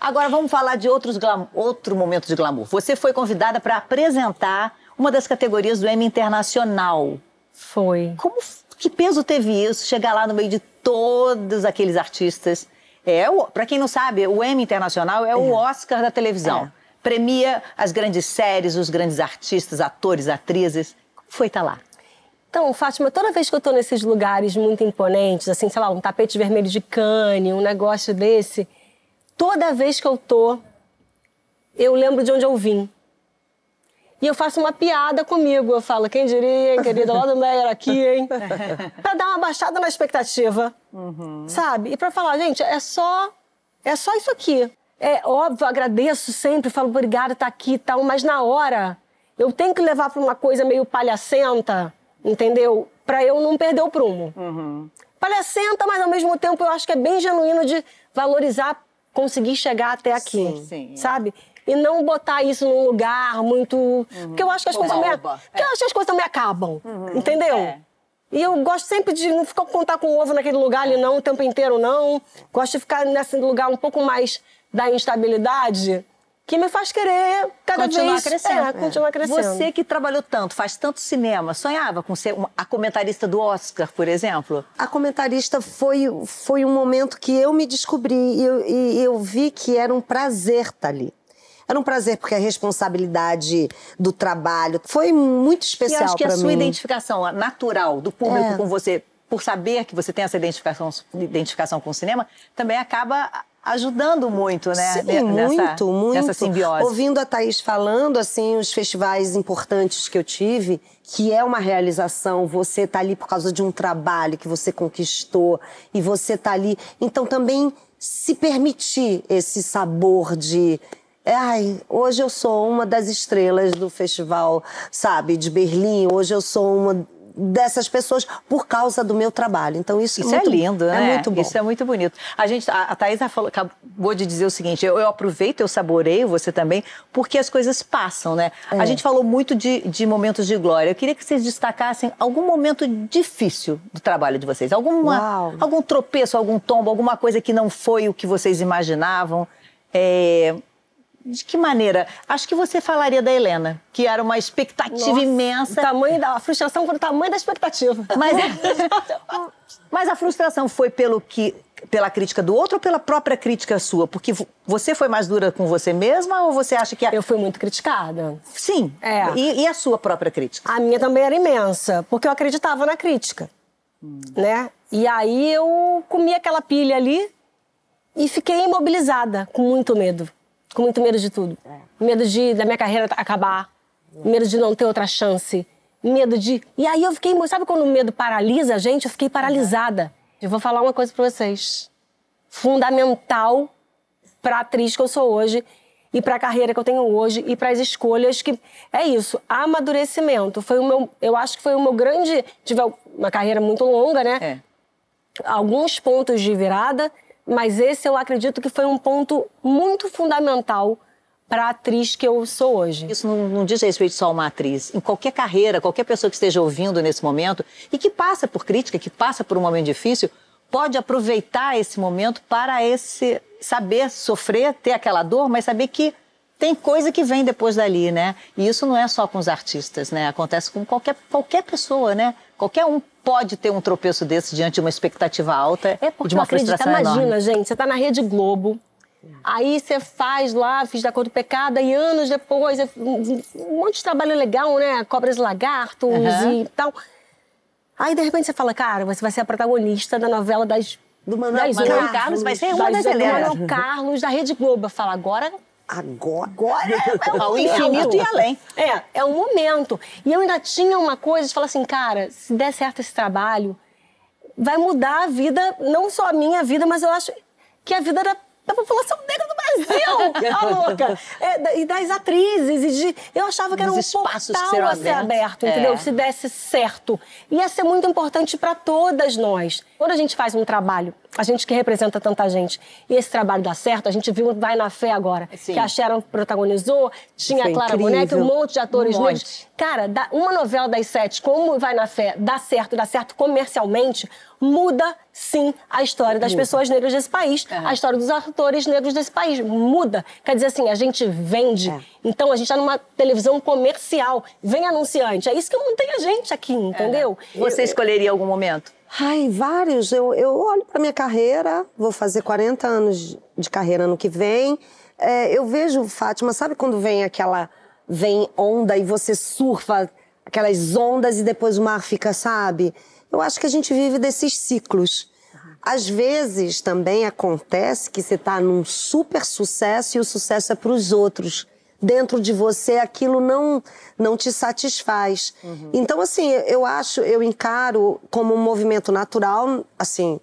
Agora vamos falar de outros glam- outro momento de glamour. Você foi convidada para apresentar uma das categorias do Emmy Internacional. Foi. Como, que peso teve isso? Chegar lá no meio de todos aqueles artistas. É, para quem não sabe, o Emmy Internacional é o Oscar da televisão. Premia as grandes séries, os grandes artistas, atores, atrizes. Foi estar lá? Então, Fátima, toda vez que eu tô nesses lugares muito imponentes, assim, sei lá, um tapete vermelho de cane, um negócio desse, toda vez que eu tô, eu lembro de onde eu vim. E eu faço uma piada comigo. Eu falo, quem diria, hein, querida, lá do Meyer aqui, hein? pra dar uma baixada na expectativa, sabe? E pra falar, gente, é só, é só isso aqui. É óbvio, agradeço sempre, falo obrigada, tá aqui e tal, mas na hora eu tenho que levar pra uma coisa meio palhacenta, entendeu? Pra eu não perder o prumo. Palhacenta, mas ao mesmo tempo eu acho que é bem genuíno de valorizar, conseguir chegar até aqui, Sim, sim, é. E não botar isso num lugar muito. Porque eu acho que as coisas também. Oba-oba, Porque eu acho que as coisas também acabam. Entendeu? É. E eu gosto sempre de não ficar contar com o ovo naquele lugar ali, não, o tempo inteiro, não. Gosto de ficar nesse lugar um pouco mais da instabilidade, que me faz querer cada continuar vez crescendo. É, continuar crescendo. Você que trabalhou tanto, faz tanto cinema, sonhava com ser uma- a comentarista do Oscar, por exemplo? A comentarista foi, foi um momento que eu me descobri e eu, e eu vi que era um prazer estar ali. Era um prazer porque a responsabilidade do trabalho foi muito E especial acho que a para sua mim. identificação natural do público É. com você, por saber que você tem essa identificação, identificação com o cinema, também acaba ajudando muito, né? Sim, ne- nessa, muito, muito. Nessa simbiose. Ouvindo a Thaís falando, assim, os festivais importantes que eu tive, que é uma realização, você tá ali por causa de um trabalho que você conquistou e você tá ali. Então também se permitir esse sabor de. Ai, hoje eu sou uma das estrelas do festival, sabe, de Berlim. Hoje eu sou uma dessas pessoas por causa do meu trabalho. Então isso, Isso é, é, muito, lindo, né? É muito bom. Isso é muito bonito. A gente, a, a Thaisa falou, acabou de dizer o seguinte: eu, eu aproveito, eu saboreio, você também, porque as coisas passam, né? É. A gente falou muito de, de momentos de glória. Eu queria que vocês destacassem algum momento difícil do trabalho de vocês. Alguma, Uau. algum tropeço, algum tombo, alguma coisa que não foi o que vocês imaginavam. É, de que maneira? Acho que você falaria da Helena, que era uma expectativa Nossa, imensa. O tamanho da a frustração foi o tamanho da expectativa. Mas, mas a frustração foi pelo que, pela crítica do outro ou pela própria crítica sua? Porque vo- você foi mais dura com você mesma ou você acha que... A... Eu fui muito criticada. Sim. É. E, e a sua própria crítica? A minha também era imensa, porque eu acreditava na crítica, né? E aí eu comi aquela pilha ali e fiquei imobilizada, com muito medo. Com muito medo de tudo. Medo de da minha carreira acabar, medo de não ter outra chance, medo de... E aí eu fiquei... Sabe quando o medo paralisa a gente? Eu fiquei paralisada. Eu vou falar uma coisa pra vocês. Fundamental pra atriz que eu sou hoje e para a carreira que eu tenho hoje e para as escolhas que é isso amadurecimento foi o meu eu acho que foi o meu grande tive uma carreira muito longa né É. alguns pontos de virada mas esse eu acredito que foi um ponto muito fundamental para a atriz que eu sou hoje Isso não, não diz respeito só a uma atriz. Em qualquer carreira, qualquer pessoa que esteja ouvindo nesse momento e que passa por crítica, que passa por um momento difícil, pode aproveitar esse momento para esse saber sofrer, ter aquela dor, mas saber que tem coisa que vem depois dali, né? E isso não é só com os artistas, né? Acontece com qualquer, qualquer pessoa, né? Qualquer um pode ter um tropeço desse diante de uma expectativa alta É porque de uma acredita. frustração Imagina, enorme. gente, você tá na Rede Globo. Aí você faz lá, fiz da cor do pecado, e anos depois, é um monte de trabalho legal, né? Cobras e lagartos Aham. e tal. Aí, de repente, você fala, cara, você vai ser a protagonista da novela das... Do Manuel das Carlos. oito. Carlos vai ser uma das do eleras. Manuel Carlos, da Rede Globo. Eu falo, agora... Agora. Agora é o Ao momento. infinito e além. É, é um momento. E eu ainda tinha uma coisa de falar assim, cara, se der certo esse trabalho, vai mudar a vida, não só a minha vida, mas eu acho que a vida da, da população negra do Brasil, a louca. É, da- e das atrizes. E de, eu achava que era um espaços que portal a ser aberto, É. entendeu? Se desse certo. Ia ser muito importante para todas nós. Quando a gente faz um trabalho, a gente que representa tanta gente, e esse trabalho dá certo, a gente viu Vai na Fé agora, Sim. que a Sharon protagonizou, tinha Foi a Clara. Bonetti, um monte de atores Um negros. Cara, uma novela das sete, como Vai na Fé, dá certo, dá certo comercialmente, muda sim a história das pessoas negras desse país, a história dos atores negros desse país. Muda. Quer dizer assim, a gente vende. É. Então a gente está numa televisão comercial. Vem anunciante. É isso que mantém a gente aqui, entendeu? Você escolheria algum momento? Ai, vários. Eu, eu olho para minha carreira, vou fazer 40 anos de carreira ano que vem. É, eu vejo, Fátima, sabe quando vem aquela. vem onda e você surfa aquelas ondas e depois o mar fica, sabe? Eu acho que a gente vive desses ciclos. Às vezes também acontece que você está num super sucesso e o sucesso é para os outros. Dentro de você aquilo não não te satisfaz. Então assim, eu acho, eu encaro como um movimento natural, assim,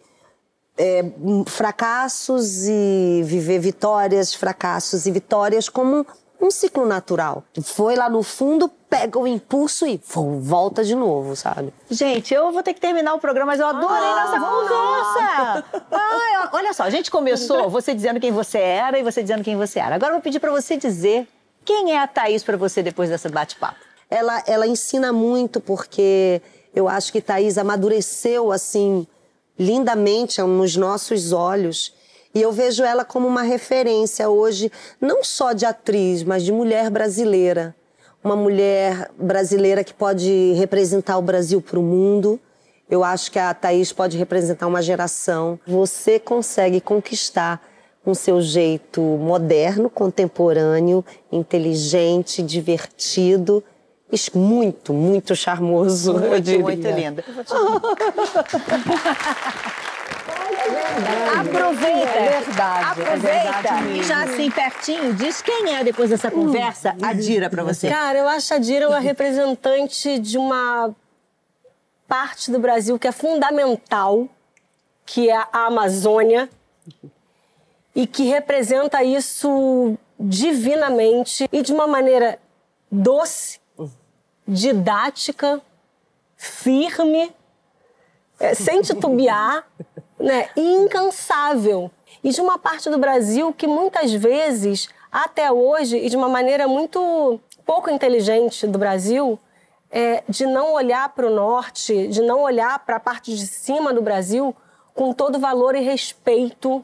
é, fracassos e viver vitórias, fracassos e vitórias como um ciclo natural. Foi lá no fundo, pega o impulso e volta de novo, sabe? Gente, eu vou ter que terminar o programa, mas eu adorei Ah! nossa conversa. Ó, olha só, a gente começou você dizendo quem você era e você dizendo quem você era. Agora eu vou pedir pra você dizer quem é a Thaís pra você depois dessa bate-papo. ela, ela ensina muito porque eu acho que Thaís amadureceu assim lindamente nos nossos olhos. E eu vejo ela como uma referência hoje, não só de atriz, mas de mulher brasileira. Uma mulher brasileira que pode representar o Brasil para o mundo. Eu acho que a Thaís pode representar uma geração. Você consegue conquistar com seu jeito moderno, contemporâneo, inteligente, divertido, muito, muito charmoso, eu Muito, diria. muito linda. Aproveita, É verdade, é aproveita verdade e já assim pertinho diz quem é depois dessa conversa a Dira pra você. Cara, eu acho a Dira uma representante de uma parte do Brasil que é fundamental, que é a Amazônia, e que representa isso divinamente e de uma maneira doce, didática, firme, é, sem titubear, né, e incansável. E de uma parte do Brasil que muitas vezes, até hoje, e de uma maneira muito pouco inteligente do Brasil, é, de não olhar para o norte, de não olhar para a parte de cima do Brasil com todo valor e respeito.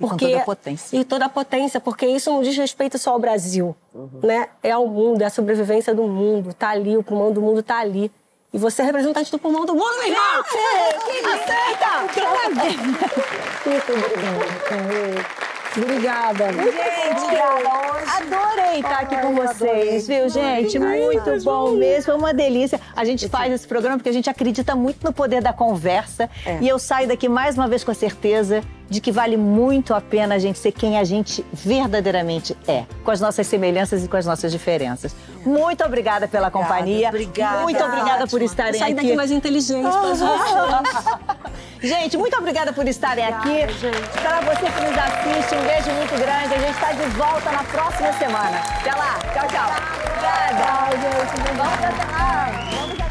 Com toda a potência. E toda a potência, porque isso não diz respeito só ao Brasil, né? É ao mundo, é a sobrevivência do mundo, tá ali, o pulmão do mundo tá ali. E você é representante do pulmão do mundo, meu irmão! Obrigada. Gente, adorei estar aqui com vocês, viu, gente? Muito bom mesmo, foi uma delícia. A gente faz esse programa porque a gente acredita muito no poder da conversa. E eu saio daqui mais uma vez com a certeza de que vale muito a pena a gente ser quem a gente verdadeiramente é, com as nossas semelhanças e com as nossas diferenças. Muito obrigada pela companhia. obrigada. Muito obrigada por estarem aqui. daqui mais inteligente gente. Gente, muito obrigada por estarem aqui. Para você que nos assiste, um beijo muito grande. A gente está de volta na próxima semana. Até lá. Tchau, tchau. Obrigada. Tchau, gente. Até lá. Vamos